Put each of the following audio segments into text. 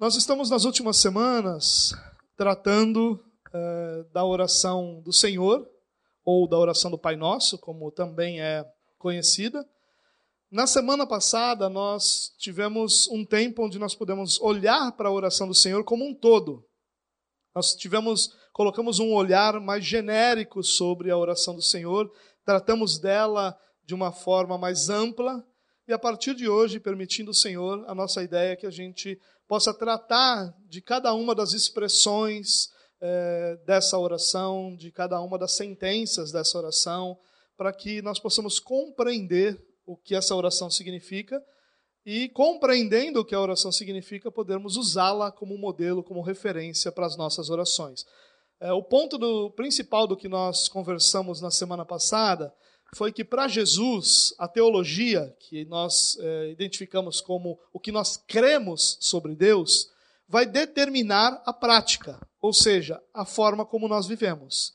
Nós estamos nas últimas semanas tratando eh, da oração do Senhor, ou da oração do Pai Nosso, como também é conhecida. Na semana passada, nós tivemos um tempo onde nós pudemos olhar para a oração do Senhor como um todo. Nós tivemos, colocamos um olhar mais genérico sobre a oração do Senhor, tratamos dela de uma forma mais ampla, e a partir de hoje, permitindo o Senhor, a nossa ideia é que a gente possa tratar de cada uma das expressões é, dessa oração, de cada uma das sentenças dessa oração, para que nós possamos compreender o que essa oração significa e, compreendendo o que a oração significa, podermos usá-la como modelo, como referência para as nossas orações. É, o ponto do, principal do que nós conversamos na semana passada foi que para Jesus a teologia que nós é, identificamos como o que nós cremos sobre Deus vai determinar a prática, ou seja, a forma como nós vivemos.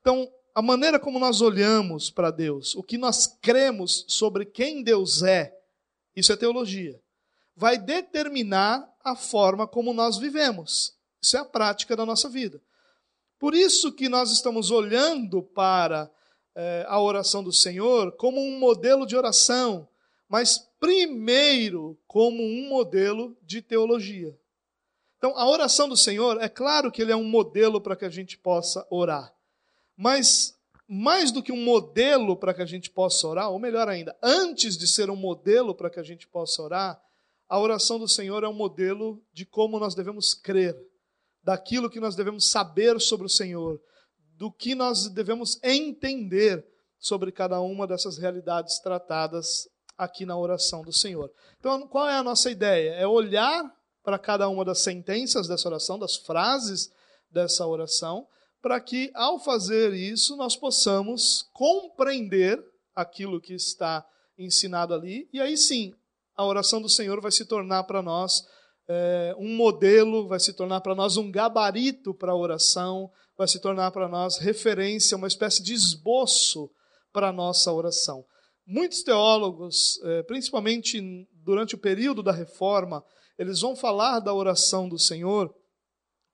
Então, a maneira como nós olhamos para Deus, o que nós cremos sobre quem Deus é, isso é teologia, vai determinar a forma como nós vivemos. Isso é a prática da nossa vida. Por isso que nós estamos olhando para é, a oração do Senhor como um modelo de oração, mas primeiro como um modelo de teologia. Então, a oração do Senhor, é claro que ele é um modelo para que a gente possa orar. Mas, mais do que um modelo para que a gente possa orar, ou melhor ainda, antes de ser um modelo para que a gente possa orar, a oração do Senhor é um modelo de como nós devemos crer, daquilo que nós devemos saber sobre o Senhor, do que nós devemos entender sobre cada uma dessas realidades tratadas aqui na oração do Senhor. Então, qual é a nossa ideia? É olhar para cada uma das sentenças dessa oração, das frases dessa oração, para que, ao fazer isso, nós possamos compreender aquilo que está ensinado ali, e aí sim, a oração do Senhor vai se tornar para nós é, um modelo, vai se tornar para nós um gabarito para a oração, vai se tornar para nós referência, uma espécie de esboço para a nossa oração. Muitos teólogos, eh, principalmente durante o período da reforma, eles vão falar da oração do Senhor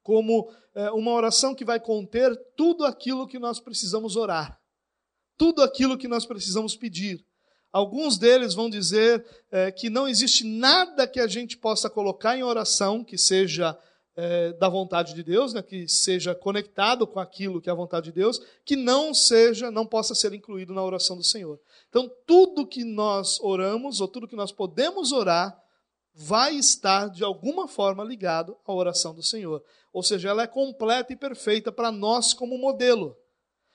como eh, uma oração que vai conter tudo aquilo que nós precisamos orar, tudo aquilo que nós precisamos pedir. Alguns deles vão dizer eh, que não existe nada que a gente possa colocar em oração que seja é, da vontade de Deus, né, que seja conectado com aquilo que é a vontade de Deus, que não seja, não possa ser incluído na oração do Senhor. Então, tudo que nós oramos, ou tudo que nós podemos orar, vai estar de alguma forma ligado à oração do Senhor. Ou seja, ela é completa e perfeita para nós como modelo.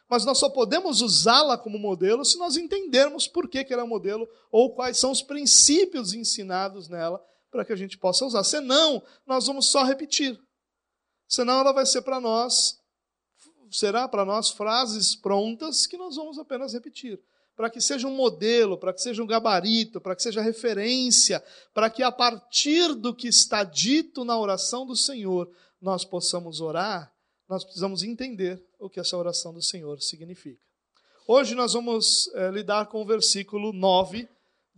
Mas nós só podemos usá-la como modelo se nós entendermos por que, que ela é modelo ou quais são os princípios ensinados nela para que a gente possa usar. Senão, nós vamos só repetir. Senão, ela vai ser para nós, será para nós frases prontas que nós vamos apenas repetir. Para que seja um modelo, para que seja um gabarito, para que seja referência, para que a partir do que está dito na oração do Senhor, nós possamos orar, nós precisamos entender o que essa oração do Senhor significa. Hoje nós vamos é, lidar com o versículo 9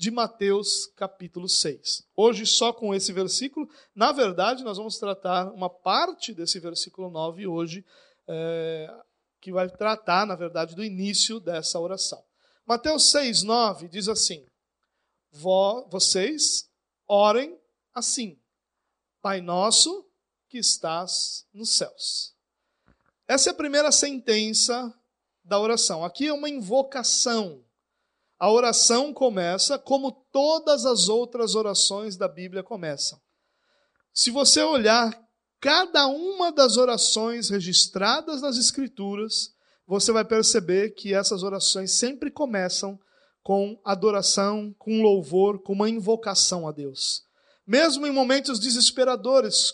de Mateus capítulo 6. Hoje, só com esse versículo, na verdade, nós vamos tratar uma parte desse versículo 9 hoje, é, que vai tratar, na verdade, do início dessa oração. Mateus 6, 9 diz assim: Vocês orem assim, Pai nosso que estás nos céus. Essa é a primeira sentença da oração. Aqui é uma invocação a oração começa como todas as outras orações da Bíblia começam. Se você olhar cada uma das orações registradas nas Escrituras, você vai perceber que essas orações sempre começam com adoração, com louvor, com uma invocação a Deus. Mesmo em momentos desesperadores,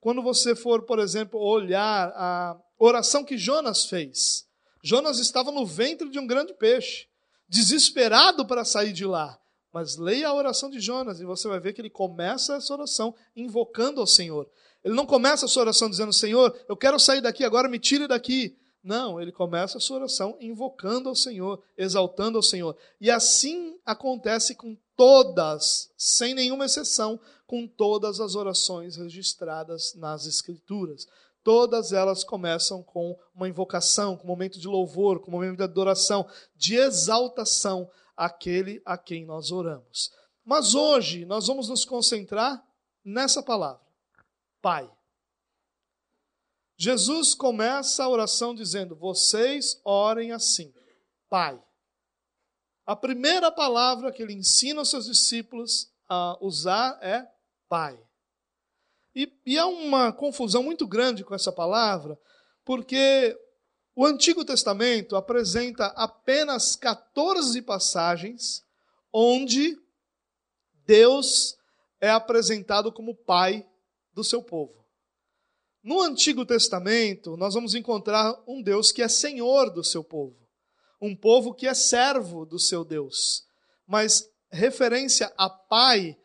quando você for, por exemplo, olhar a oração que Jonas fez. Jonas estava no ventre de um grande peixe desesperado para sair de lá. Mas leia a oração de Jonas e você vai ver que ele começa essa oração invocando ao Senhor. Ele não começa a sua oração dizendo: Senhor, eu quero sair daqui agora, me tire daqui. Não, ele começa a sua oração invocando ao Senhor, exaltando ao Senhor. E assim acontece com todas, sem nenhuma exceção, com todas as orações registradas nas Escrituras. Todas elas começam com uma invocação, com um momento de louvor, com um momento de adoração, de exaltação àquele a quem nós oramos. Mas hoje nós vamos nos concentrar nessa palavra: Pai. Jesus começa a oração dizendo: Vocês orem assim, Pai. A primeira palavra que ele ensina aos seus discípulos a usar é Pai. E, e há uma confusão muito grande com essa palavra, porque o Antigo Testamento apresenta apenas 14 passagens onde Deus é apresentado como Pai do seu povo. No Antigo Testamento, nós vamos encontrar um Deus que é Senhor do seu povo, um povo que é servo do seu Deus. Mas referência a Pai,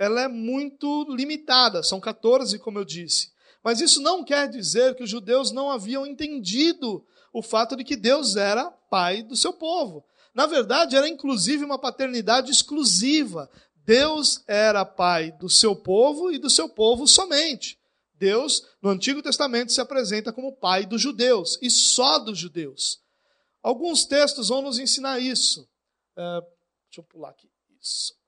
ela é muito limitada, são 14, como eu disse. Mas isso não quer dizer que os judeus não haviam entendido o fato de que Deus era pai do seu povo. Na verdade, era inclusive uma paternidade exclusiva. Deus era pai do seu povo e do seu povo somente. Deus, no Antigo Testamento, se apresenta como pai dos judeus e só dos judeus. Alguns textos vão nos ensinar isso. É, deixa eu pular aqui. Isso.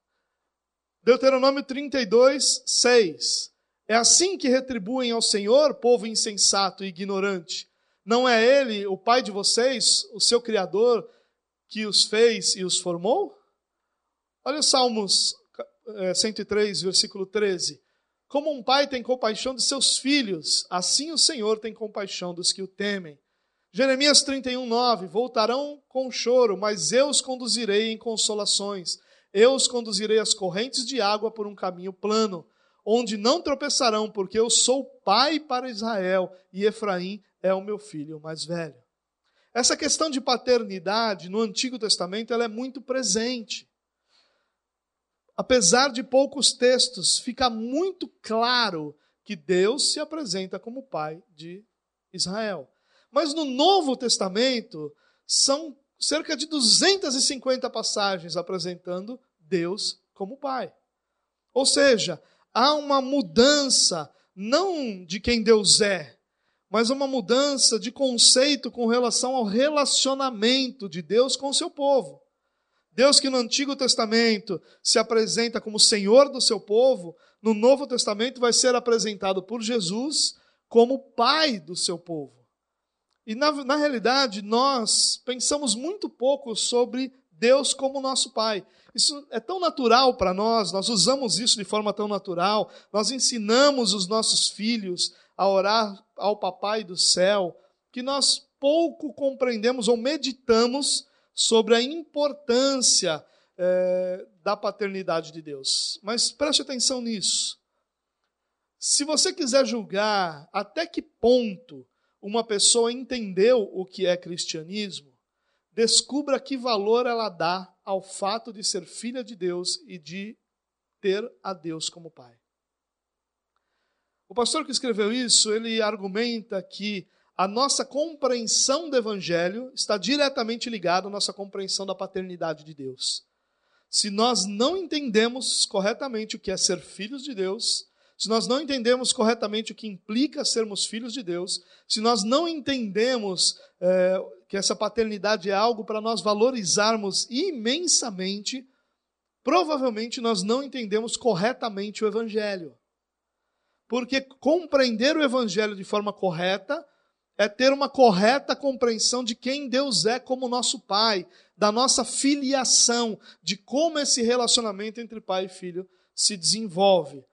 Deuteronômio 32, 6. É assim que retribuem ao Senhor, povo insensato e ignorante. Não é Ele, o Pai de vocês, o seu Criador, que os fez e os formou? Olha os Salmos 103, é, versículo 13. Como um pai tem compaixão de seus filhos, assim o Senhor tem compaixão dos que o temem. Jeremias 31, 9. Voltarão com choro, mas eu os conduzirei em consolações. Eu os conduzirei às correntes de água por um caminho plano, onde não tropeçarão, porque eu sou pai para Israel e Efraim é o meu filho mais velho. Essa questão de paternidade no Antigo Testamento ela é muito presente apesar de poucos textos, fica muito claro que Deus se apresenta como Pai de Israel. Mas no Novo Testamento, são cerca de 250 passagens apresentando Deus como Pai. Ou seja, há uma mudança, não de quem Deus é, mas uma mudança de conceito com relação ao relacionamento de Deus com o seu povo. Deus que no Antigo Testamento se apresenta como Senhor do seu povo, no Novo Testamento vai ser apresentado por Jesus como Pai do seu povo. E na, na realidade, nós pensamos muito pouco sobre Deus como nosso Pai. Isso é tão natural para nós, nós usamos isso de forma tão natural, nós ensinamos os nossos filhos a orar ao Papai do céu, que nós pouco compreendemos ou meditamos sobre a importância é, da paternidade de Deus. Mas preste atenção nisso. Se você quiser julgar até que ponto uma pessoa entendeu o que é cristianismo, descubra que valor ela dá ao fato de ser filha de Deus e de ter a Deus como pai. O pastor que escreveu isso, ele argumenta que a nossa compreensão do Evangelho está diretamente ligada à nossa compreensão da paternidade de Deus. Se nós não entendemos corretamente o que é ser filhos de Deus, se nós não entendemos corretamente o que implica sermos filhos de Deus, se nós não entendemos é, que essa paternidade é algo para nós valorizarmos imensamente, provavelmente nós não entendemos corretamente o Evangelho. Porque compreender o Evangelho de forma correta é ter uma correta compreensão de quem Deus é como nosso Pai, da nossa filiação, de como esse relacionamento entre pai e filho se desenvolve.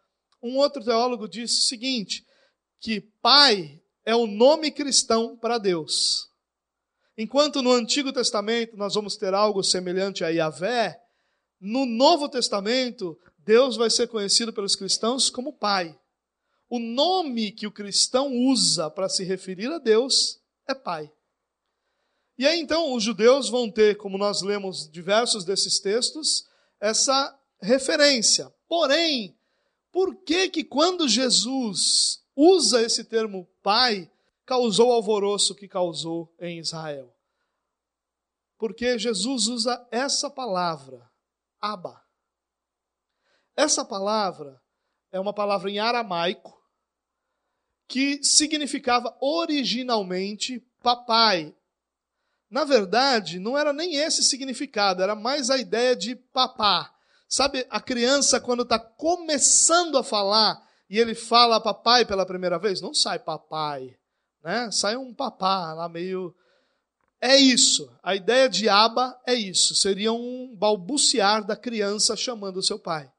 Um outro teólogo disse o seguinte: que pai é o nome cristão para Deus. Enquanto no Antigo Testamento nós vamos ter algo semelhante a Yahvé, no Novo Testamento Deus vai ser conhecido pelos cristãos como Pai o nome que o cristão usa para se referir a Deus é Pai. E aí então os judeus vão ter, como nós lemos diversos desses textos, essa referência. Porém, por que que quando Jesus usa esse termo Pai, causou o alvoroço que causou em Israel? Porque Jesus usa essa palavra, Abba. Essa palavra é uma palavra em aramaico que significava originalmente papai. Na verdade, não era nem esse significado, era mais a ideia de papá. Sabe, a criança, quando está começando a falar e ele fala papai pela primeira vez, não sai papai, né? sai um papá lá meio é isso. A ideia de aba é isso. Seria um balbuciar da criança chamando o seu pai.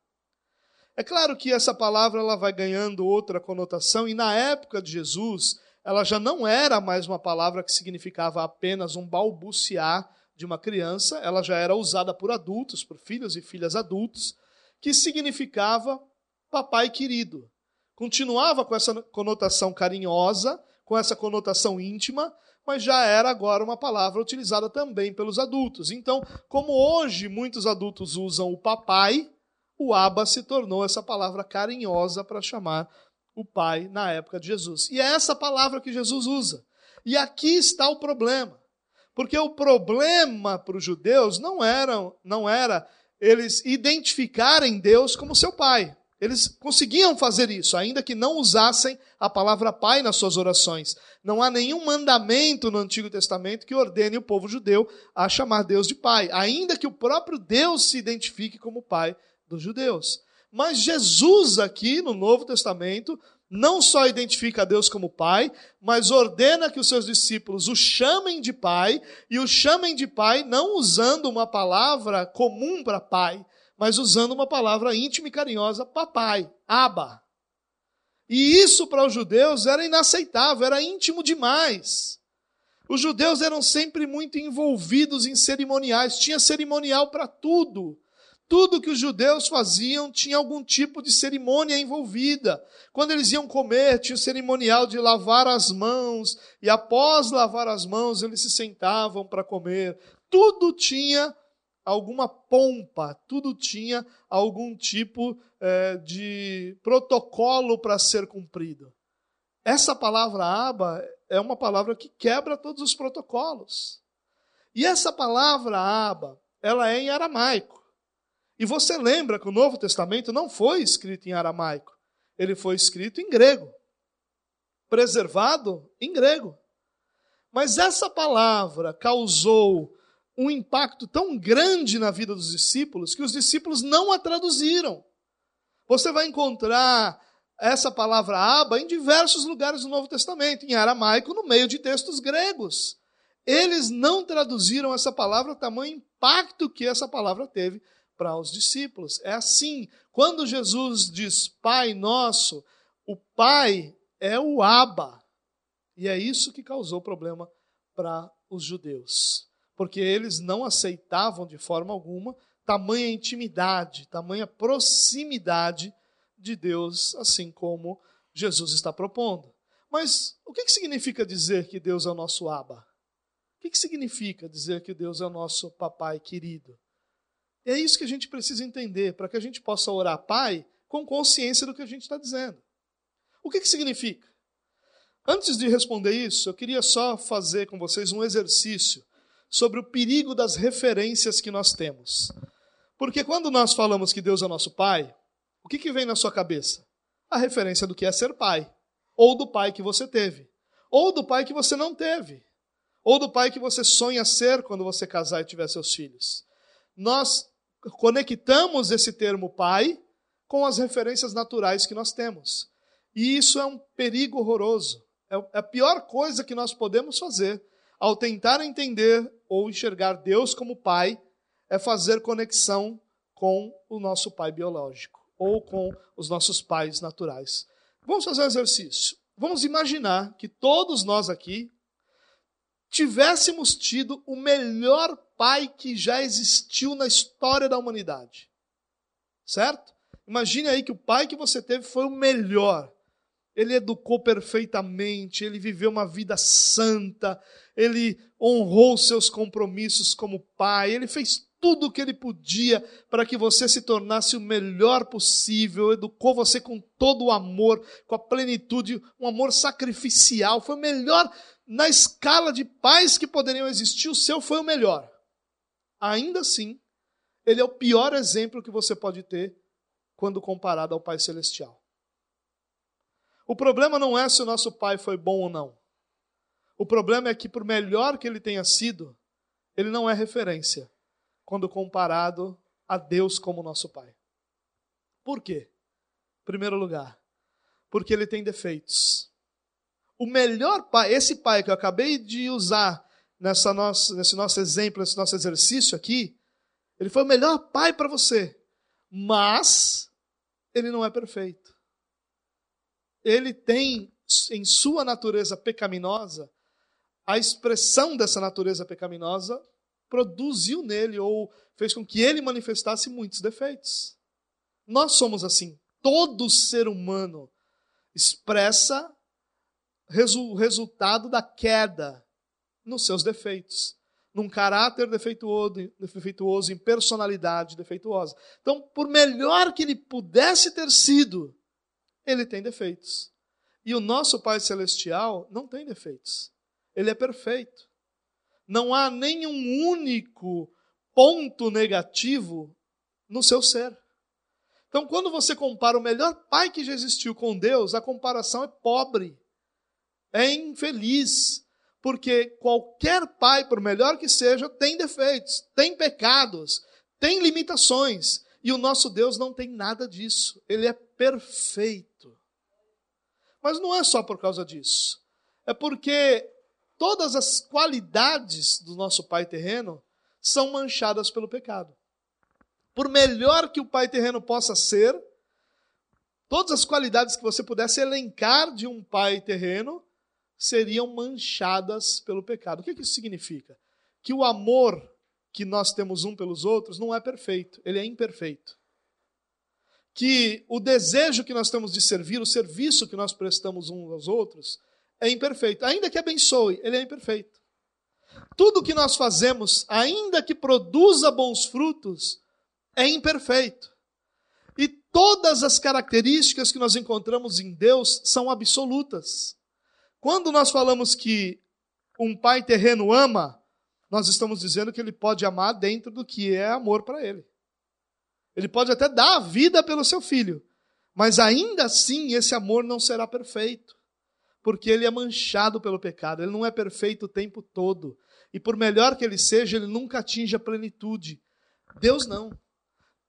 É claro que essa palavra ela vai ganhando outra conotação e na época de Jesus ela já não era mais uma palavra que significava apenas um balbuciar de uma criança, ela já era usada por adultos, por filhos e filhas adultos, que significava papai querido. Continuava com essa conotação carinhosa, com essa conotação íntima, mas já era agora uma palavra utilizada também pelos adultos. Então, como hoje muitos adultos usam o papai, o aba se tornou essa palavra carinhosa para chamar o pai na época de Jesus. E é essa palavra que Jesus usa. E aqui está o problema. Porque o problema para os judeus não era, não era eles identificarem Deus como seu pai. Eles conseguiam fazer isso, ainda que não usassem a palavra pai nas suas orações. Não há nenhum mandamento no Antigo Testamento que ordene o povo judeu a chamar Deus de pai, ainda que o próprio Deus se identifique como pai dos judeus. Mas Jesus, aqui no Novo Testamento, não só identifica Deus como Pai, mas ordena que os seus discípulos o chamem de Pai, e o chamem de Pai não usando uma palavra comum para Pai, mas usando uma palavra íntima e carinhosa, papai, aba. E isso para os judeus era inaceitável, era íntimo demais. Os judeus eram sempre muito envolvidos em cerimoniais, tinha cerimonial para tudo. Tudo que os judeus faziam tinha algum tipo de cerimônia envolvida. Quando eles iam comer, tinha o cerimonial de lavar as mãos, e após lavar as mãos, eles se sentavam para comer. Tudo tinha alguma pompa, tudo tinha algum tipo é, de protocolo para ser cumprido. Essa palavra aba é uma palavra que quebra todos os protocolos. E essa palavra aba, ela é em aramaico. E você lembra que o Novo Testamento não foi escrito em aramaico, ele foi escrito em grego, preservado em grego. Mas essa palavra causou um impacto tão grande na vida dos discípulos que os discípulos não a traduziram. Você vai encontrar essa palavra aba em diversos lugares do Novo Testamento, em aramaico, no meio de textos gregos. Eles não traduziram essa palavra, tamanho impacto que essa palavra teve para os discípulos. É assim, quando Jesus diz Pai Nosso, o Pai é o Aba. E é isso que causou problema para os judeus porque eles não aceitavam de forma alguma tamanha intimidade, tamanha proximidade de Deus, assim como Jesus está propondo. Mas o que, significa dizer que Deus é o nosso Abba? O que, que significa dizer que Deus é o nosso papai querido? É isso que a gente precisa entender, para que a gente possa orar Pai com consciência do que a gente está dizendo. O que, que significa? Antes de responder isso, eu queria só fazer com vocês um exercício sobre o perigo das referências que nós temos. Porque quando nós falamos que Deus é nosso Pai, o que, que vem na sua cabeça? A referência do que é ser pai, ou do pai que você teve, ou do pai que você não teve, ou do pai que você sonha ser quando você casar e tiver seus filhos. Nós conectamos esse termo pai com as referências naturais que nós temos. E isso é um perigo horroroso. É a pior coisa que nós podemos fazer ao tentar entender ou enxergar Deus como pai, é fazer conexão com o nosso pai biológico ou com os nossos pais naturais. Vamos fazer um exercício. Vamos imaginar que todos nós aqui tivéssemos tido o melhor pai que já existiu na história da humanidade. Certo? Imagine aí que o pai que você teve foi o melhor. Ele educou perfeitamente, ele viveu uma vida santa, ele honrou seus compromissos como pai, ele fez tudo o que ele podia para que você se tornasse o melhor possível, educou você com todo o amor, com a plenitude, um amor sacrificial. Foi o melhor na escala de pais que poderiam existir, o seu foi o melhor. Ainda assim, ele é o pior exemplo que você pode ter quando comparado ao Pai Celestial. O problema não é se o nosso pai foi bom ou não. O problema é que, por melhor que ele tenha sido, ele não é referência quando comparado a Deus como nosso pai. Por quê? Em primeiro lugar, porque ele tem defeitos. O melhor pai, esse pai que eu acabei de usar nessa nossa, nesse nosso exemplo, nesse nosso exercício aqui, ele foi o melhor pai para você, mas ele não é perfeito ele tem em sua natureza pecaminosa, a expressão dessa natureza pecaminosa produziu nele ou fez com que ele manifestasse muitos defeitos. Nós somos assim. Todo ser humano expressa o resultado da queda nos seus defeitos, num caráter defeituoso, em personalidade defeituosa. Então, por melhor que ele pudesse ter sido, ele tem defeitos. E o nosso Pai Celestial não tem defeitos. Ele é perfeito. Não há nenhum único ponto negativo no seu ser. Então, quando você compara o melhor pai que já existiu com Deus, a comparação é pobre, é infeliz, porque qualquer pai, por melhor que seja, tem defeitos, tem pecados, tem limitações, e o nosso Deus não tem nada disso. Ele é perfeito. Mas não é só por causa disso. É porque todas as qualidades do nosso pai terreno são manchadas pelo pecado. Por melhor que o pai terreno possa ser, todas as qualidades que você pudesse elencar de um pai terreno seriam manchadas pelo pecado. O que, que isso significa? Que o amor que nós temos um pelos outros não é perfeito, ele é imperfeito que o desejo que nós temos de servir, o serviço que nós prestamos uns aos outros, é imperfeito. Ainda que abençoe, ele é imperfeito. Tudo que nós fazemos, ainda que produza bons frutos, é imperfeito. E todas as características que nós encontramos em Deus são absolutas. Quando nós falamos que um pai terreno ama, nós estamos dizendo que ele pode amar dentro do que é amor para ele. Ele pode até dar a vida pelo seu filho, mas ainda assim esse amor não será perfeito, porque ele é manchado pelo pecado, ele não é perfeito o tempo todo. E por melhor que ele seja, ele nunca atinge a plenitude. Deus não.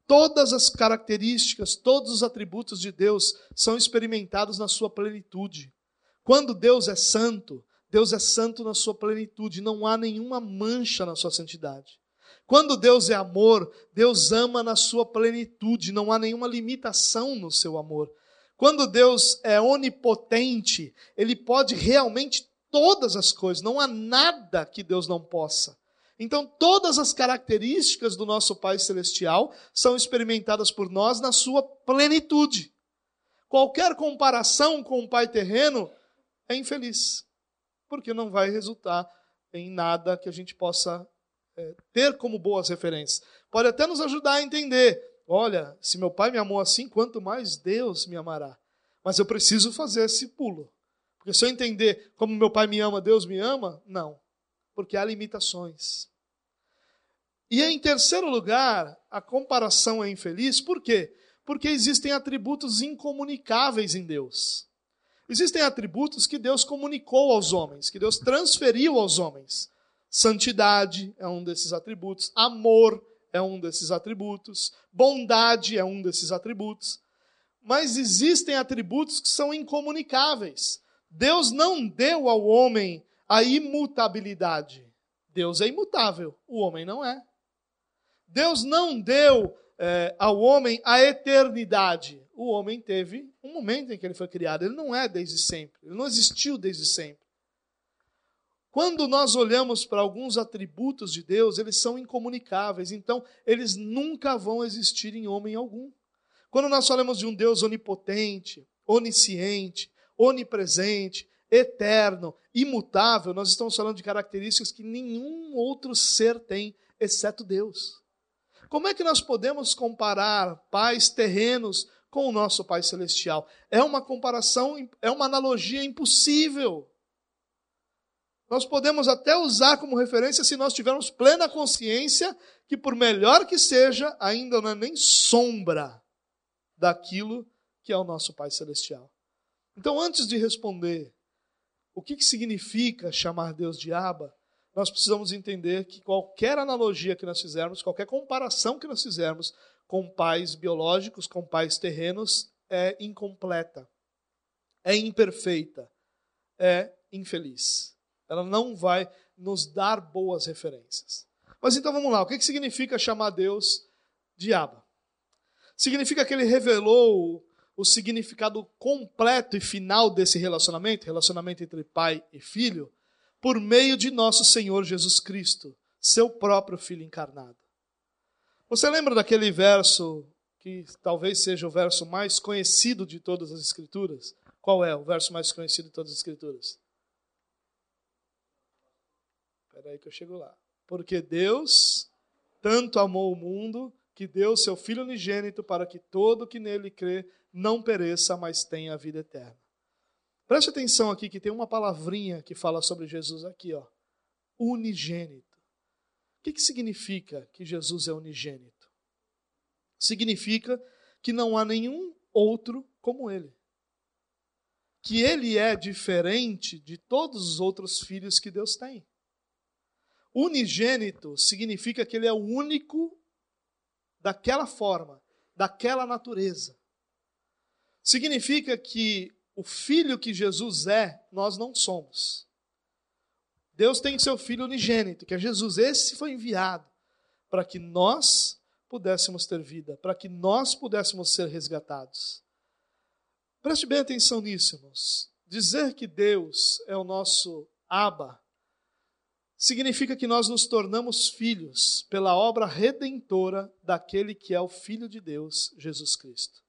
Todas as características, todos os atributos de Deus são experimentados na sua plenitude. Quando Deus é santo, Deus é santo na sua plenitude, não há nenhuma mancha na sua santidade. Quando Deus é amor, Deus ama na sua plenitude, não há nenhuma limitação no seu amor. Quando Deus é onipotente, Ele pode realmente todas as coisas, não há nada que Deus não possa. Então, todas as características do nosso Pai Celestial são experimentadas por nós na sua plenitude. Qualquer comparação com o Pai terreno é infeliz, porque não vai resultar em nada que a gente possa é, ter como boas referências. Pode até nos ajudar a entender. Olha, se meu pai me amou assim, quanto mais Deus me amará. Mas eu preciso fazer esse pulo. Porque se eu entender como meu pai me ama, Deus me ama, não. Porque há limitações. E em terceiro lugar, a comparação é infeliz, por quê? Porque existem atributos incomunicáveis em Deus. Existem atributos que Deus comunicou aos homens, que Deus transferiu aos homens. Santidade é um desses atributos, amor é um desses atributos, bondade é um desses atributos. Mas existem atributos que são incomunicáveis. Deus não deu ao homem a imutabilidade. Deus é imutável, o homem não é. Deus não deu é, ao homem a eternidade. O homem teve um momento em que ele foi criado. Ele não é desde sempre. Ele não existiu desde sempre. Quando nós olhamos para alguns atributos de Deus, eles são incomunicáveis, então eles nunca vão existir em homem algum. Quando nós falamos de um Deus onipotente, onisciente, onipresente, eterno, imutável, nós estamos falando de características que nenhum outro ser tem, exceto Deus. Como é que nós podemos comparar pais terrenos com o nosso Pai Celestial? É uma comparação, é uma analogia impossível. Nós podemos até usar como referência se nós tivermos plena consciência que, por melhor que seja, ainda não é nem sombra daquilo que é o nosso Pai Celestial. Então, antes de responder o que, significa chamar Deus de Abba, nós precisamos entender que qualquer analogia que nós fizermos, qualquer comparação que nós fizermos com pais biológicos, com pais terrenos, é incompleta, é imperfeita, é infeliz ela não vai nos dar boas referências. Mas então vamos lá, o que significa chamar Deus de Abba? Significa que ele revelou o significado completo e final desse relacionamento, relacionamento entre pai e filho, por meio de nosso Senhor Jesus Cristo, seu próprio Filho encarnado. Você lembra daquele verso que talvez seja o verso mais conhecido de todas as Escrituras? Qual é o verso mais conhecido de todas as Escrituras? Espera aí que eu chego lá. Porque Deus tanto amou o mundo que deu seu Filho unigênito para que todo que nele crê não pereça, mas tenha a vida eterna. Preste atenção aqui que tem uma palavrinha que fala sobre Jesus aqui, ó. Unigênito. O que, que significa que Jesus é unigênito? Significa que não há nenhum outro como ele. Que ele é diferente de todos os outros filhos que Deus tem. Unigênito significa que ele é o único daquela forma, daquela natureza. Significa que o filho que Jesus é, nós não somos. Deus tem seu filho unigênito, que é Jesus. Esse foi enviado para que nós pudéssemos ter vida, para que nós pudéssemos ser resgatados. Preste bem atenção nisso, irmãos. Dizer que Deus é o nosso Abba significa que nós nos tornamos filhos pela obra redentora daquele que é o Filho de Deus, Jesus Cristo.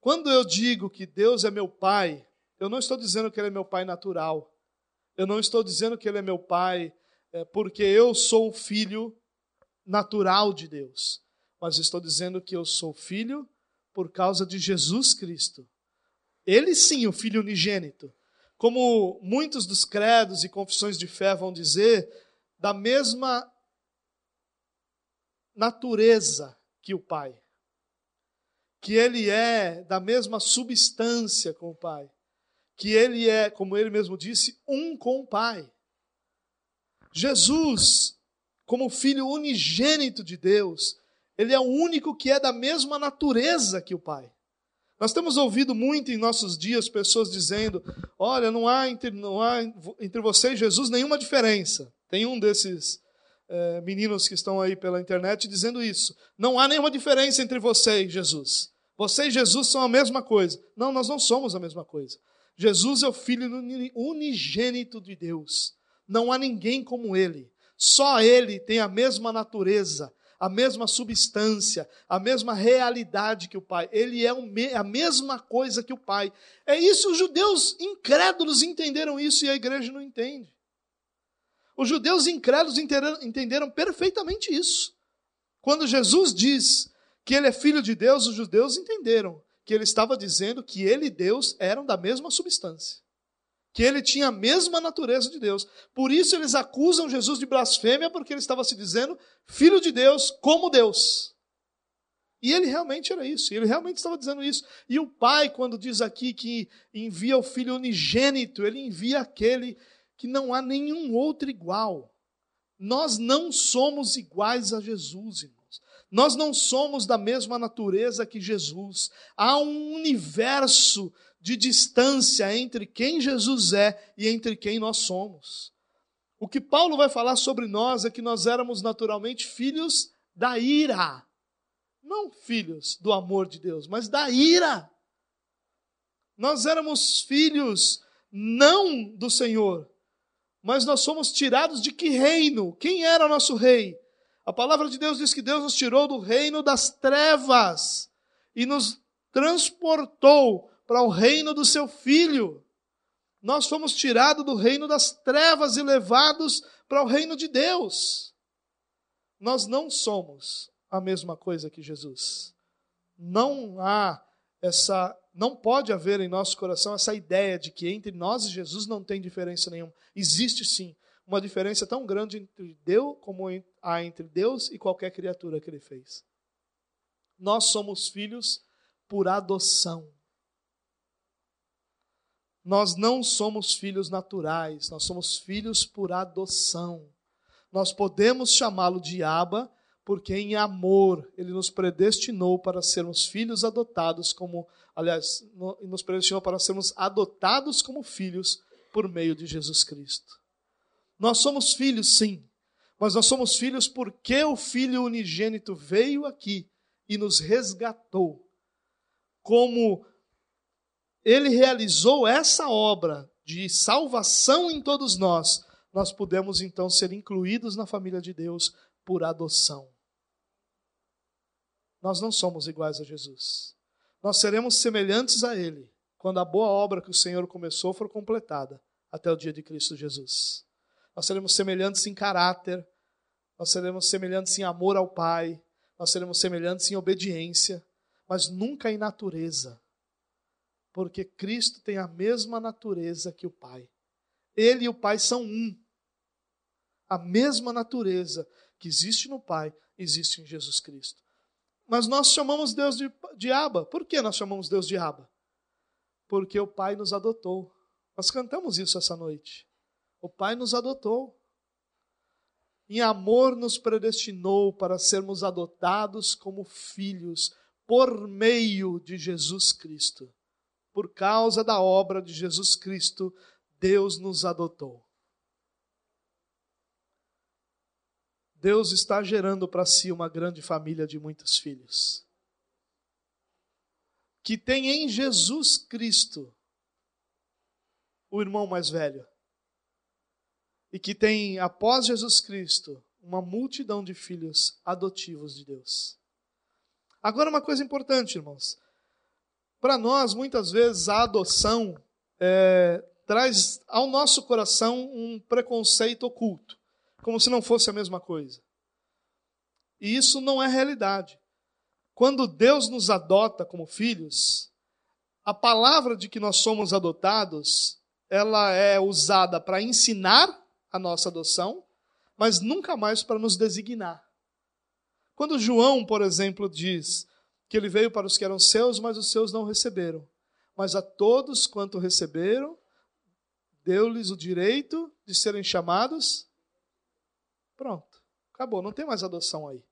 Quando eu digo que Deus é meu Pai, eu não estou dizendo que Ele é meu Pai natural. Eu não estou dizendo que Ele é meu Pai é, porque eu sou um filho natural de Deus. Mas estou dizendo que eu sou filho por causa de Jesus Cristo. Ele sim, o Filho unigênito como muitos dos credos e confissões de fé vão dizer, da mesma natureza que o Pai. Que ele é da mesma substância com o Pai. Que ele é, como ele mesmo disse, um com o Pai. Jesus, como filho unigênito de Deus, ele é o único que é da mesma natureza que o Pai. Nós temos ouvido muito em nossos dias pessoas dizendo: olha, não há entre, não há entre você e Jesus nenhuma diferença. Tem um desses é, meninos que estão aí pela internet dizendo isso. Não há nenhuma diferença entre você e Jesus. Você e Jesus são a mesma coisa. Não, nós não somos a mesma coisa. Jesus é o Filho unigênito de Deus. Não há ninguém como ele. Só ele tem a mesma natureza, a mesma substância, a mesma realidade que o Pai. Ele é a mesma coisa que o Pai. É isso, os judeus incrédulos entenderam isso e a igreja não entende. Os judeus incrédulos entenderam, perfeitamente isso. Quando Jesus diz que ele é filho de Deus, os judeus entenderam que ele estava dizendo que ele e Deus eram da mesma substância que ele tinha a mesma natureza de Deus. Por isso eles acusam Jesus de blasfêmia, porque ele estava se dizendo filho de Deus como Deus. E ele realmente era isso, ele realmente estava dizendo isso. E o pai, quando diz aqui que envia o filho unigênito, ele envia aquele que não há nenhum outro igual. Nós não somos iguais a Jesus, irmãos. Nós não somos da mesma natureza que Jesus. Há um universo de distância entre quem Jesus é e entre quem nós somos. O que Paulo vai falar sobre nós é que nós éramos naturalmente filhos da ira. Não filhos do amor de Deus, mas da ira. Nós éramos filhos não do Senhor, mas nós somos tirados de que reino? Quem era nosso rei? A palavra de Deus diz que Deus nos tirou do reino das trevas e nos transportou para o reino do seu filho. Nós fomos tirados do reino das trevas e levados para o reino de Deus. Nós não somos a mesma coisa que Jesus. Não há essa não pode haver em nosso coração essa ideia de que entre nós e Jesus não tem diferença nenhuma. Existe sim uma diferença tão grande entre Deus como há entre Deus e qualquer criatura que ele fez. Nós somos filhos por adoção. Nós não somos filhos naturais, nós somos filhos por adoção. Nós podemos chamá-lo de Abba, porque em amor ele nos predestinou para sermos filhos adotados como, aliás, nos predestinou para sermos adotados como filhos por meio de Jesus Cristo. Nós somos filhos, sim, mas nós somos filhos porque o Filho unigênito veio aqui e nos resgatou. Como ele realizou essa obra de salvação em todos nós, nós podemos então ser incluídos na família de Deus por adoção. Nós não somos iguais a Jesus. Nós seremos semelhantes a Ele quando a boa obra que o Senhor começou for completada até o dia de Cristo Jesus. Nós seremos semelhantes em caráter, nós seremos semelhantes em amor ao Pai, nós seremos semelhantes em obediência, mas nunca em natureza. Porque Cristo tem a mesma natureza que o Pai. Ele e o Pai são um. A mesma natureza que existe no Pai existe em Jesus Cristo. Mas nós chamamos Deus de, de Abba. Por que nós chamamos Deus de Abba? Porque o Pai nos adotou. Nós cantamos isso essa noite. O Pai nos adotou. Em amor nos predestinou para sermos adotados como filhos por meio de Jesus Cristo. Por causa da obra de Jesus Cristo, Deus nos adotou. Deus está gerando para si uma grande família de muitos filhos. Que tem em Jesus Cristo o irmão mais velho e que tem, após Jesus Cristo, uma multidão de filhos adotivos de Deus. Agora, uma coisa importante, irmãos. Para nós, muitas vezes, a adoção é, traz ao nosso coração um preconceito oculto, como se não fosse a mesma coisa. E isso não é realidade. Quando Deus nos adota como filhos, a palavra de que nós somos adotados, ela é usada para ensinar a nossa adoção, mas nunca mais para nos designar. Quando João, por exemplo, diz que ele veio para os que eram seus, mas os seus não receberam, mas a todos quanto receberam, deu-lhes o direito de serem chamados. Pronto, acabou, não tem mais adoção aí.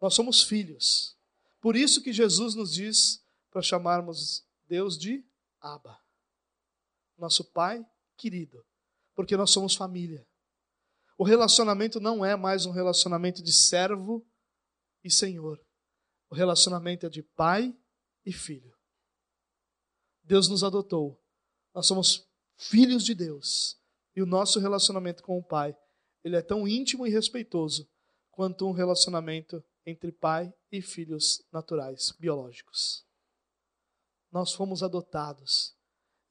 Nós somos filhos. Por isso que Jesus nos diz para chamarmos Deus de Abba, nosso Pai querido porque nós somos família. O relacionamento não é mais um relacionamento de servo e senhor. O relacionamento é de pai e filho. Deus nos adotou. Nós somos filhos de Deus. E o nosso relacionamento com o Pai, ele é tão íntimo e respeitoso quanto um relacionamento entre pai e filhos naturais, biológicos. Nós fomos adotados.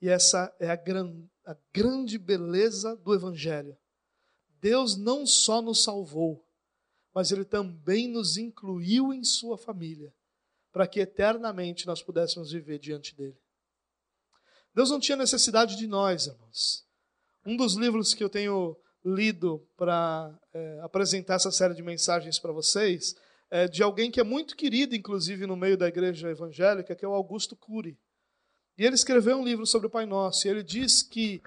E essa é a, gran, a grande beleza do Evangelho. Deus não só nos salvou, mas Ele também nos incluiu em Sua família, para que eternamente nós pudéssemos viver diante dEle. Deus não tinha necessidade de nós, irmãos. Um dos livros que eu tenho lido para é, apresentar essa série de mensagens para vocês é de alguém que é muito querido, inclusive, no meio da igreja evangélica, que é o Augusto Cury. E ele escreveu um livro sobre o Pai Nosso, e ele diz que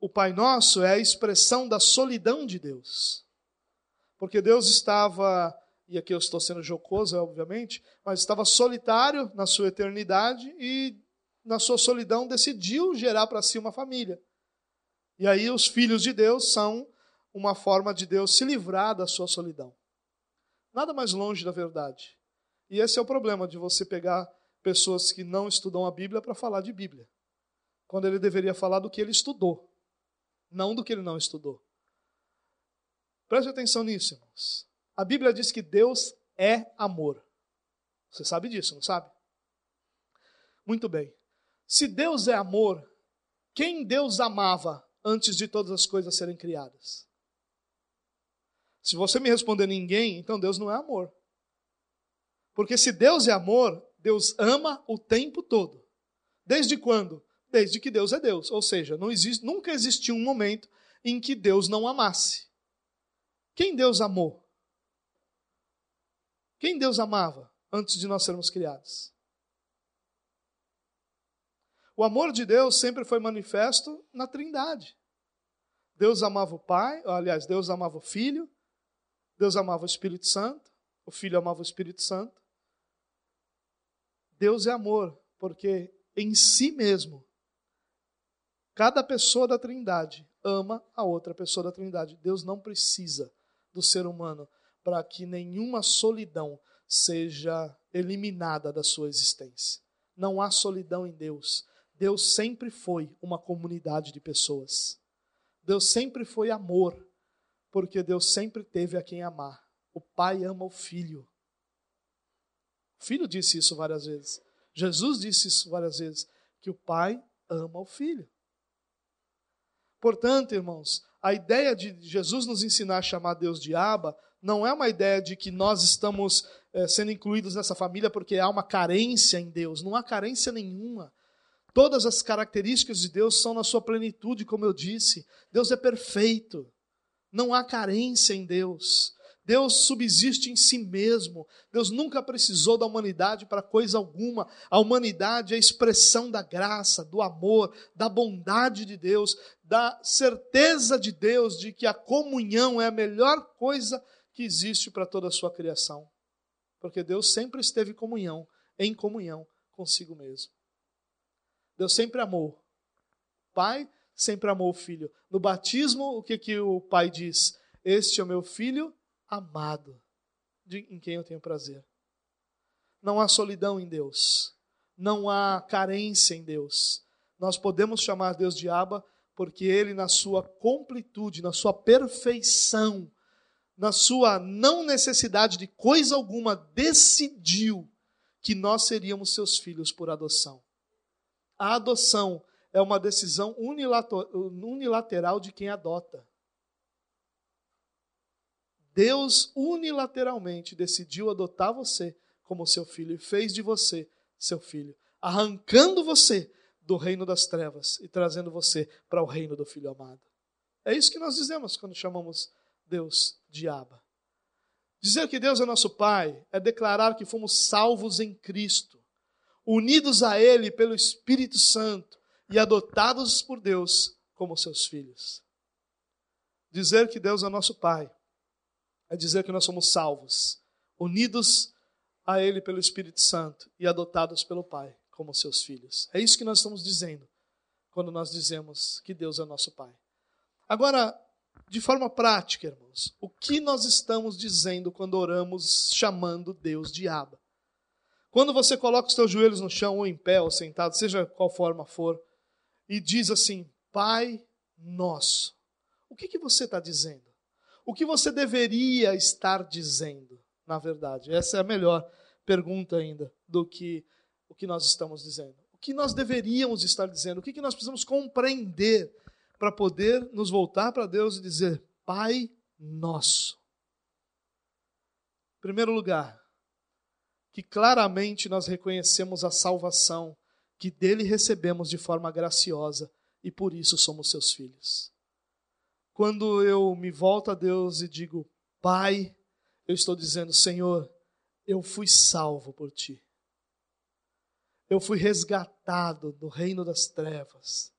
o Pai Nosso é a expressão da solidão de Deus. Porque Deus estava, e aqui eu estou sendo jocoso, obviamente, mas estava solitário na sua eternidade e na sua solidão decidiu gerar para si uma família. E aí os filhos de Deus são uma forma de Deus se livrar da sua solidão. Nada mais longe da verdade. E esse é o problema de você pegar pessoas que não estudam a Bíblia para falar de Bíblia, quando ele deveria falar do que ele estudou, não do que ele não estudou. Preste atenção nisso, irmãos. A Bíblia diz que Deus é amor. Você sabe disso, não sabe? Muito bem. Se Deus é amor, quem Deus amava antes de todas as coisas serem criadas? Se você me responder ninguém, então Deus não é amor. Porque se Deus é amor, Deus ama o tempo todo. Desde quando? Desde que Deus é Deus. Ou seja, não existe, nunca existiu um momento em que Deus não amasse. Quem Deus amou? Quem Deus amava antes de nós sermos criados? O amor de Deus sempre foi manifesto na Trindade. Deus amava o Pai, aliás, Deus amava o Filho, Deus amava o Espírito Santo, o Filho amava o Espírito Santo. Deus é amor, porque em si mesmo, cada pessoa da Trindade ama a outra pessoa da Trindade. Deus não precisa do ser humano para que nenhuma solidão seja eliminada da sua existência. Não há solidão em Deus. Deus sempre foi uma comunidade de pessoas. Deus sempre foi amor porque Deus sempre teve a quem amar. O pai ama o filho. Filho disse isso várias vezes. Jesus disse isso várias vezes, que o pai ama o filho. Portanto, irmãos, a ideia de Jesus nos ensinar a chamar Deus de Abba não é uma ideia de que nós estamos é, sendo incluídos nessa família porque há uma carência em Deus. Não há carência nenhuma. Todas as características de Deus são na sua plenitude, como eu disse. Deus é perfeito. Não há carência em Deus. Deus subsiste em si mesmo. Deus nunca precisou da humanidade para coisa alguma. A humanidade é a expressão da graça, do amor, da bondade de Deus, da certeza de Deus de que a comunhão é a melhor coisa que existe para toda a sua criação. Porque Deus sempre esteve em comunhão, em comunhão consigo mesmo. Deus sempre amou. Pai sempre amou o filho. No batismo, o que, que o pai diz? Este é o meu filho amado, em quem eu tenho prazer. Não há solidão em Deus. Não há carência em Deus. Nós podemos chamar Deus de Abba porque ele, na sua completude, na sua perfeição, na sua não necessidade de coisa alguma, decidiu que nós seríamos seus filhos por adoção. A adoção é uma decisão unilateral de quem adota. Deus unilateralmente decidiu adotar você como seu filho e fez de você seu filho, arrancando você do reino das trevas e trazendo você para o reino do filho amado. É isso que nós dizemos quando chamamos Deus de Abba. Dizer que Deus é nosso Pai é declarar que fomos salvos em Cristo, unidos a Ele pelo Espírito Santo e adotados por Deus como seus filhos. Dizer que Deus é nosso Pai é dizer que nós somos salvos, unidos a Ele pelo Espírito Santo e adotados pelo Pai como seus filhos. É isso que nós estamos dizendo quando nós dizemos que Deus é nosso Pai. Agora, de forma prática, irmãos, o que nós estamos dizendo quando oramos chamando Deus de Abba? Quando você coloca os seus joelhos no chão, ou em pé, ou sentado, seja qual forma for, e diz assim: Pai nosso. O que, que você está dizendo? O que você deveria estar dizendo, na verdade? Essa é a melhor pergunta ainda do que o que nós estamos dizendo. O que nós deveríamos estar dizendo? O que, que nós precisamos compreender para poder nos voltar para Deus e dizer: Pai nosso. Em primeiro lugar, que claramente nós reconhecemos a salvação que dele recebemos de forma graciosa e por isso somos seus filhos. Quando eu me volto a Deus e digo, Pai, eu estou dizendo, Senhor, eu fui salvo por ti. Eu fui resgatado do reino das trevas.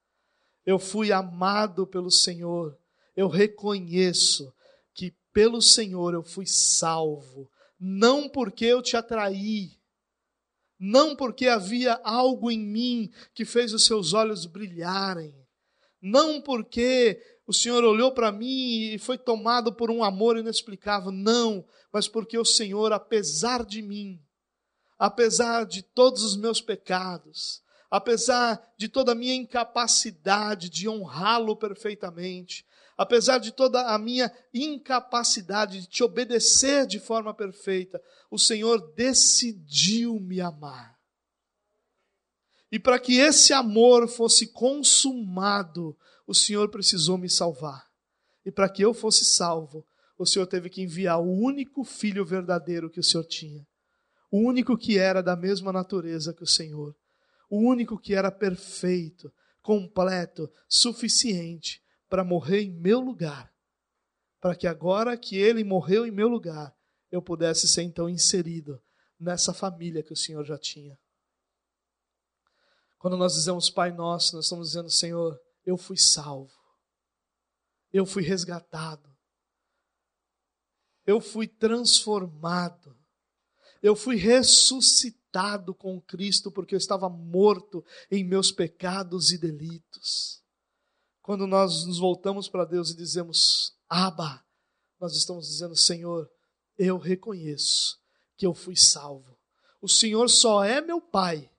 Eu fui amado pelo Senhor. Eu reconheço que pelo Senhor eu fui salvo, não porque eu te atraí, não porque havia algo em mim que fez os seus olhos brilharem, não porque o Senhor olhou para mim e foi tomado por um amor inexplicável, não, mas porque o Senhor, apesar de mim, apesar de todos os meus pecados, apesar de toda a minha incapacidade de honrá-lo perfeitamente, apesar de toda a minha incapacidade de te obedecer de forma perfeita, o Senhor decidiu me amar. E para que esse amor fosse consumado, o Senhor precisou me salvar. E para que eu fosse salvo, o Senhor teve que enviar o único filho verdadeiro que o Senhor tinha. O único que era da mesma natureza que o Senhor. O único que era perfeito, completo, suficiente para morrer em meu lugar. Para que agora que ele morreu em meu lugar, eu pudesse ser então inserido nessa família que o Senhor já tinha. Quando nós dizemos Pai Nosso, nós estamos dizendo, Senhor, eu fui salvo, eu fui resgatado, eu fui transformado, eu fui ressuscitado com Cristo porque eu estava morto em meus pecados e delitos. Quando nós nos voltamos para Deus e dizemos, Abba, nós estamos dizendo, Senhor, eu reconheço que eu fui salvo. O Senhor só é meu Pai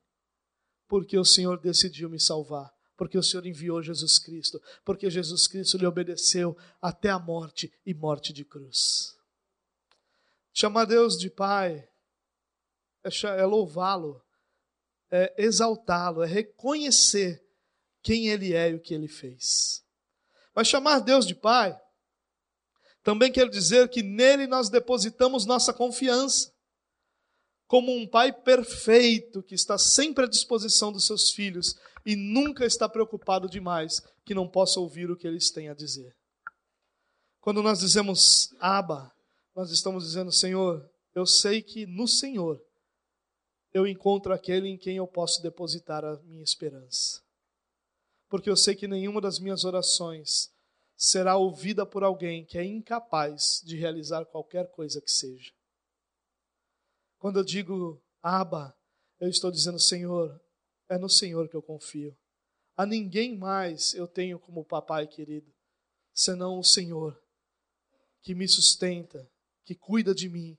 porque o Senhor decidiu me salvar, porque o Senhor enviou Jesus Cristo, porque Jesus Cristo lhe obedeceu até a morte e morte de cruz. Chamar Deus de Pai é, é louvá-lo, é exaltá-lo, é reconhecer quem Ele é e o que Ele fez. Mas chamar Deus de Pai também quer dizer que nele nós depositamos nossa confiança como um pai perfeito que está sempre à disposição dos seus filhos e nunca está preocupado demais que não possa ouvir o que eles têm a dizer. Quando nós dizemos Abba, nós estamos dizendo, Senhor, eu sei que no Senhor eu encontro aquele em quem eu posso depositar a minha esperança. Porque eu sei que nenhuma das minhas orações será ouvida por alguém que é incapaz de realizar qualquer coisa que seja. Quando eu digo Abba, eu estou dizendo, Senhor, é no Senhor que eu confio. A ninguém mais eu tenho como papai querido, senão o Senhor, que me sustenta, que cuida de mim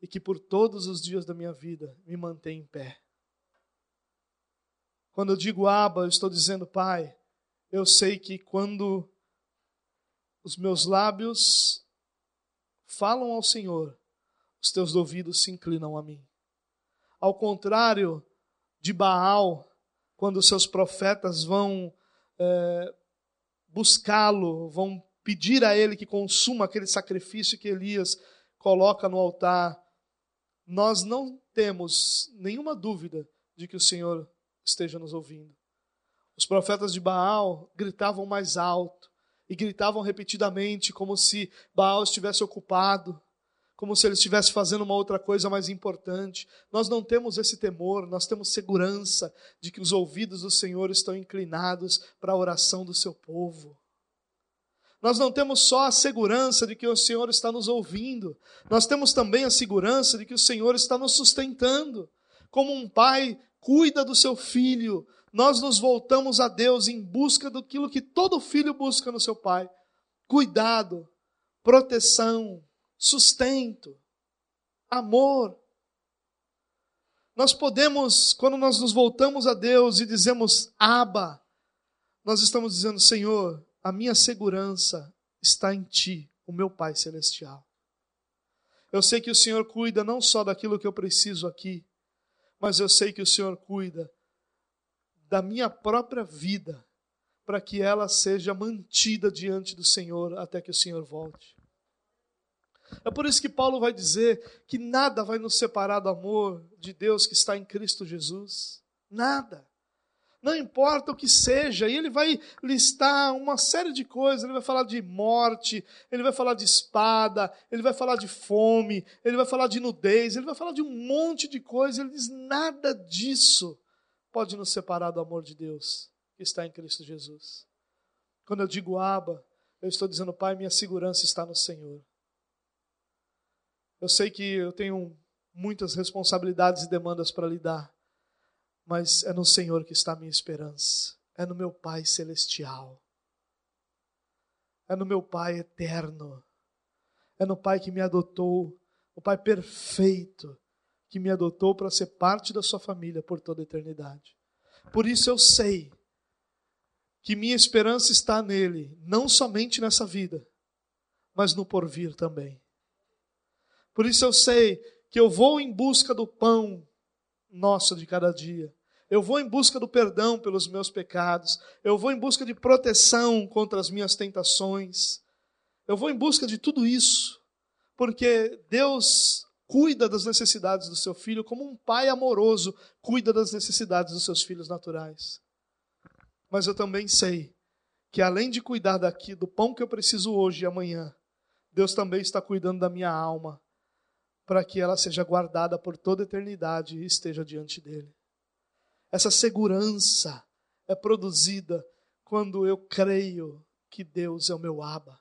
e que por todos os dias da minha vida me mantém em pé. Quando eu digo Abba, eu estou dizendo, Pai, eu sei que quando os meus lábios falam ao Senhor, os teus ouvidos se inclinam a mim. Ao contrário de Baal, quando seus profetas vão é, buscá-lo, vão pedir a ele que consuma aquele sacrifício que Elias coloca no altar, nós não temos nenhuma dúvida de que o Senhor esteja nos ouvindo. Os profetas de Baal gritavam mais alto e gritavam repetidamente, como se Baal estivesse ocupado como se ele estivesse fazendo uma outra coisa mais importante. Nós não temos esse temor, nós temos segurança de que os ouvidos do Senhor estão inclinados para a oração do seu povo. Nós não temos só a segurança de que o Senhor está nos ouvindo, nós temos também a segurança de que o Senhor está nos sustentando. Como um pai cuida do seu filho, nós nos voltamos a Deus em busca daquilo que todo filho busca no seu pai: cuidado, proteção, sustento, amor. Nós podemos, quando nós nos voltamos a Deus e dizemos Abba, nós estamos dizendo, Senhor, a minha segurança está em Ti, o meu Pai Celestial. Eu sei que o Senhor cuida não só daquilo que eu preciso aqui, mas eu sei que o Senhor cuida da minha própria vida, para que ela seja mantida diante do Senhor até que o Senhor volte. É por isso que Paulo vai dizer que nada vai nos separar do amor de Deus que está em Cristo Jesus. Nada. Não importa o que seja, e ele vai listar uma série de coisas. Ele vai falar de morte, ele vai falar de espada, ele vai falar de fome, ele vai falar de nudez, ele vai falar de um monte de coisas. Ele diz: nada disso pode nos separar do amor de Deus que está em Cristo Jesus. Quando eu digo Aba, eu estou dizendo, Pai, minha segurança está no Senhor. Eu sei que eu tenho muitas responsabilidades e demandas para lidar, mas é no Senhor que está a minha esperança, é no meu Pai celestial, é no meu Pai eterno, é no Pai que me adotou, o Pai perfeito que me adotou para ser parte da sua família por toda a eternidade. Por isso eu sei que minha esperança está nele, não somente nessa vida, mas no porvir também. Por isso eu sei que eu vou em busca do pão nosso de cada dia. Eu vou em busca do perdão pelos meus pecados. Eu vou em busca de proteção contra as minhas tentações. Eu vou em busca de tudo isso, porque Deus cuida das necessidades do seu filho como um pai amoroso cuida das necessidades dos seus filhos naturais. Mas eu também sei que além de cuidar daqui do pão que eu preciso hoje e amanhã, Deus também está cuidando da minha alma, para que ela seja guardada por toda eternidade e esteja diante dele. Essa segurança é produzida quando eu creio que Deus é o meu Aba.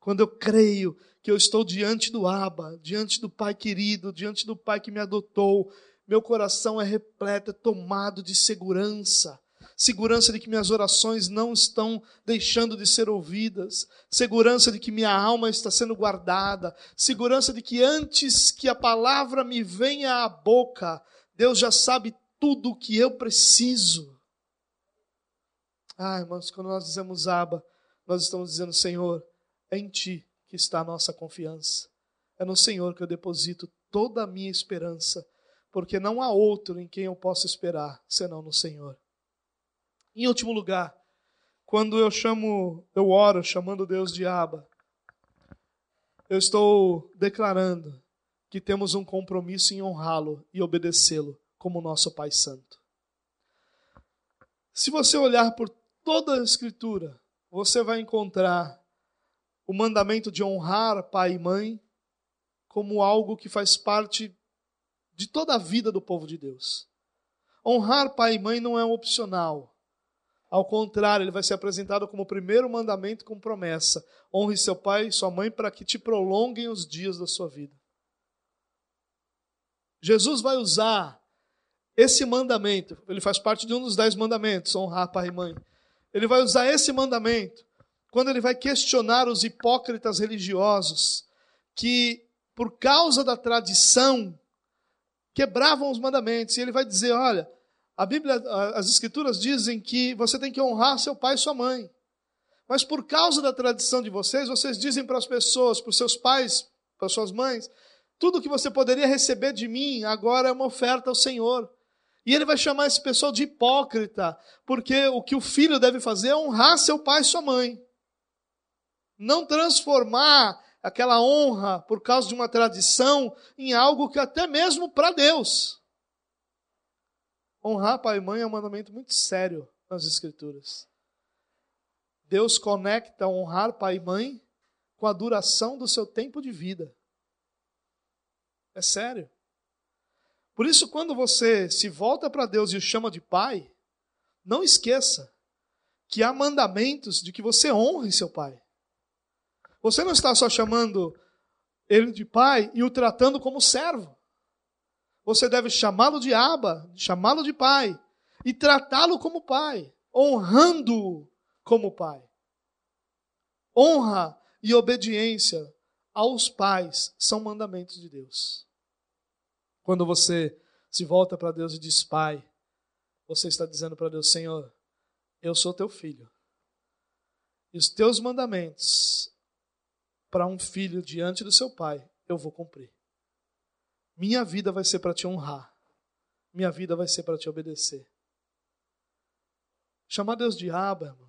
Quando eu creio que eu estou diante do Aba, diante do Pai querido, diante do Pai que me adotou, meu coração é repleto, é tomado de segurança segurança de que minhas orações não estão deixando de ser ouvidas, segurança de que minha alma está sendo guardada, segurança de que antes que a palavra me venha à boca, Deus já sabe tudo o que eu preciso. Ah, irmãos, quando nós dizemos Aba, nós estamos dizendo, Senhor, é em Ti que está a nossa confiança. É no Senhor que eu deposito toda a minha esperança, porque não há outro em quem eu possa esperar senão no Senhor. Em último lugar, quando eu chamo, eu oro chamando Deus de Abba, eu estou declarando que temos um compromisso em honrá-lo e obedecê-lo como nosso Pai Santo. Se você olhar por toda a Escritura, você vai encontrar o mandamento de honrar pai e mãe como algo que faz parte de toda a vida do povo de Deus. Honrar pai e mãe não é opcional. Ao contrário, ele vai ser apresentado como o primeiro mandamento com promessa: honre seu pai e sua mãe para que te prolonguem os dias da sua vida. Jesus vai usar esse mandamento, ele faz parte de um dos dez mandamentos, honrar pai e mãe. Ele vai usar esse mandamento quando ele vai questionar os hipócritas religiosos que, por causa da tradição, quebravam os mandamentos. E ele vai dizer: olha, a Bíblia, as Escrituras dizem que você tem que honrar seu pai e sua mãe. Mas por causa da tradição de vocês, vocês dizem para as pessoas, para os seus pais, para as suas mães, tudo que você poderia receber de mim agora é uma oferta ao Senhor. E ele vai chamar esse pessoal de hipócrita, porque o que o filho deve fazer é honrar seu pai e sua mãe. Não transformar aquela honra por causa de uma tradição em algo que até mesmo para Deus. Honrar pai e mãe é um mandamento muito sério nas Escrituras. Deus conecta honrar pai e mãe com a duração do seu tempo de vida. É sério. Por isso, quando você se volta para Deus e o chama de pai, não esqueça que há mandamentos de que você honre seu pai. Você não está só chamando ele de pai e o tratando como servo. Você deve chamá-lo de Aba, chamá-lo de pai e tratá-lo como pai, honrando-o como pai. Honra e obediência aos pais são mandamentos de Deus. Quando você se volta para Deus e diz pai, você está dizendo para Deus, Senhor, eu sou teu filho. E os teus mandamentos para um filho diante do seu pai, eu vou cumprir. Minha vida vai ser para te honrar. Minha vida vai ser para te obedecer. Chamar Deus de Abba, irmão,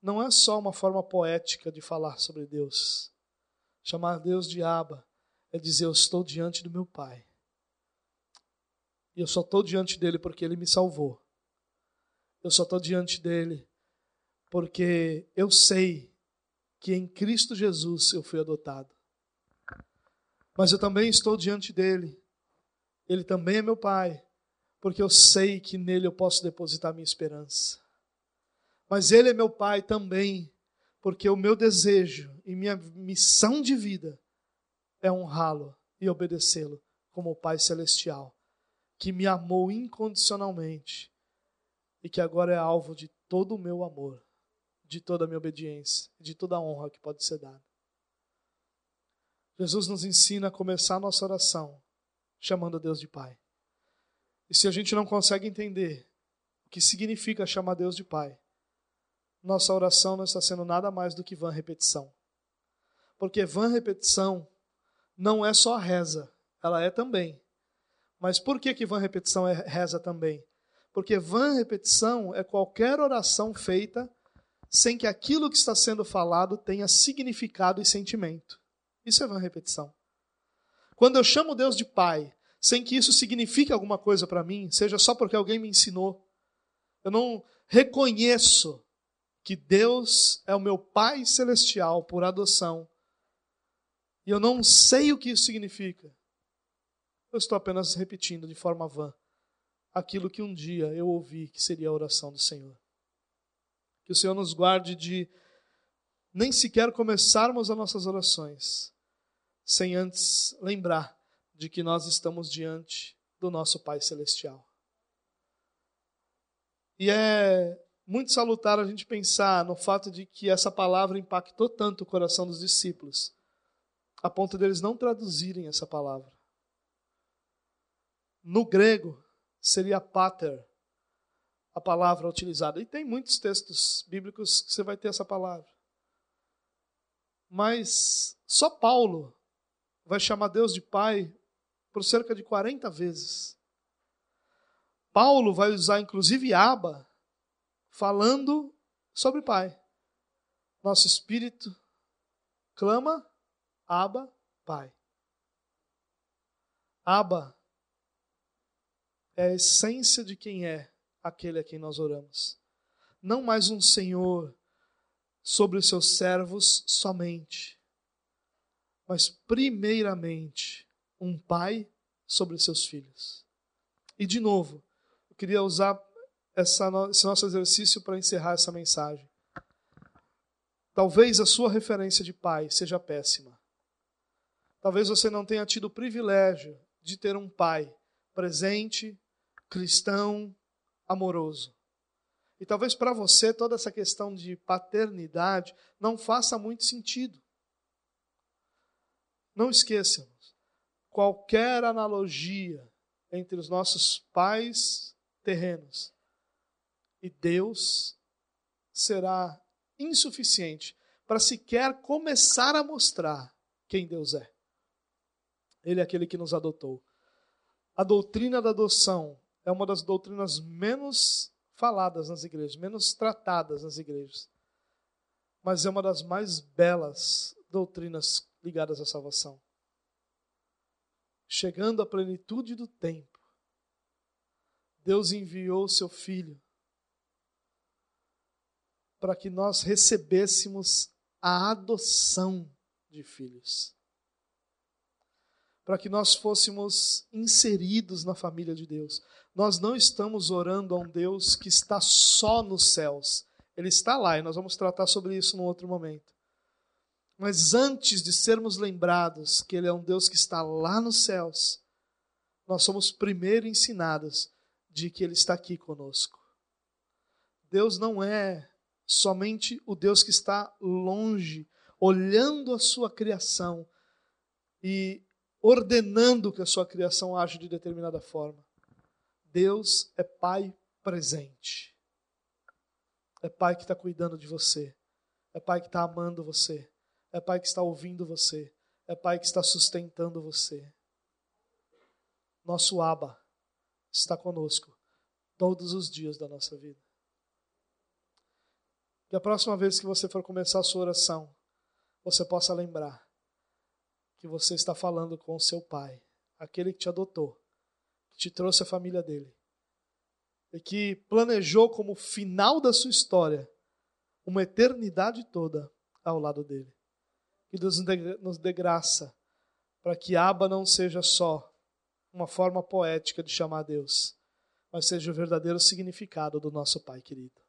não é só uma forma poética de falar sobre Deus. Chamar Deus de Abba é dizer: Eu estou diante do meu Pai. E eu só estou diante dele porque ele me salvou. Eu só estou diante dele porque eu sei que em Cristo Jesus eu fui adotado. Mas eu também estou diante dele ele também é meu Pai, porque eu sei que nele eu posso depositar minha esperança. Mas Ele é meu Pai também, porque o meu desejo e minha missão de vida é honrá-lo e obedecê-lo como o Pai Celestial, que me amou incondicionalmente e que agora é alvo de todo o meu amor, de toda a minha obediência, de toda a honra que pode ser dada. Jesus nos ensina a começar a nossa oração chamando a Deus de Pai. E se a gente não consegue entender o que significa chamar Deus de Pai, nossa oração não está sendo nada mais do que vã repetição. Porque vã repetição não é só reza, ela é também. Mas por que, que vã repetição é reza também? Porque vã repetição é qualquer oração feita sem que aquilo que está sendo falado tenha significado e sentimento. Isso é uma repetição. Quando eu chamo Deus de Pai, sem que isso signifique alguma coisa para mim, seja só porque alguém me ensinou, eu não reconheço que Deus é o meu Pai celestial por adoção, e eu não sei o que isso significa, eu estou apenas repetindo de forma vã aquilo que um dia eu ouvi que seria a oração do Senhor. Que o Senhor nos guarde de nem sequer começarmos as nossas orações sem antes lembrar de que nós estamos diante do nosso Pai Celestial. E é muito salutar a gente pensar no fato de que essa palavra impactou tanto o coração dos discípulos, a ponto deles não traduzirem essa palavra. No grego, seria pater, a palavra utilizada. E tem muitos textos bíblicos que você vai ter essa palavra. Mas só Paulo vai chamar Deus de Pai por cerca de 40 vezes. Paulo vai usar inclusive Aba, falando sobre Pai. Nosso espírito clama, Aba, Pai. Aba é a essência de quem é aquele a quem nós oramos. Não mais um Senhor sobre os seus servos somente, mas primeiramente um pai sobre seus filhos. E de novo, eu queria usar essa, esse nosso exercício para encerrar essa mensagem. Talvez a sua referência de pai seja péssima. Talvez você não tenha tido o privilégio de ter um pai presente, cristão, amoroso. E talvez para você toda essa questão de paternidade não faça muito sentido. Não esqueçamos, qualquer analogia entre os nossos pais terrenos e Deus será insuficiente para sequer começar a mostrar quem Deus é. Ele é aquele que nos adotou. A doutrina da adoção é uma das doutrinas menos faladas nas igrejas, menos tratadas nas igrejas. Mas é uma das mais belas doutrinas ligadas à salvação. Chegando à plenitude do tempo, Deus enviou seu Filho para que nós recebêssemos a adoção de filhos para que nós fôssemos inseridos na família de Deus. Nós não estamos orando a um Deus que está só nos céus. Ele está lá e nós vamos tratar sobre isso num outro momento. Mas antes de sermos lembrados que Ele é um Deus que está lá nos céus, nós somos primeiro ensinados de que Ele está aqui conosco. Deus não é somente o Deus que está longe, olhando a sua criação e ordenando que a sua criação age de determinada forma. Deus é Pai presente. É Pai que está cuidando de você. É Pai que está amando você. É Pai que está ouvindo você. É Pai que está sustentando você. Nosso Abba está conosco todos os dias da nossa vida. Que a próxima vez que você for começar a sua oração, você possa lembrar que você está falando com o seu pai, aquele que te adotou, que te trouxe a família dele, e que planejou como final da sua história uma eternidade toda ao lado dele. Que Deus nos dê graça para que Aba não seja só uma forma poética de chamar Deus, mas seja o verdadeiro significado do nosso Pai querido.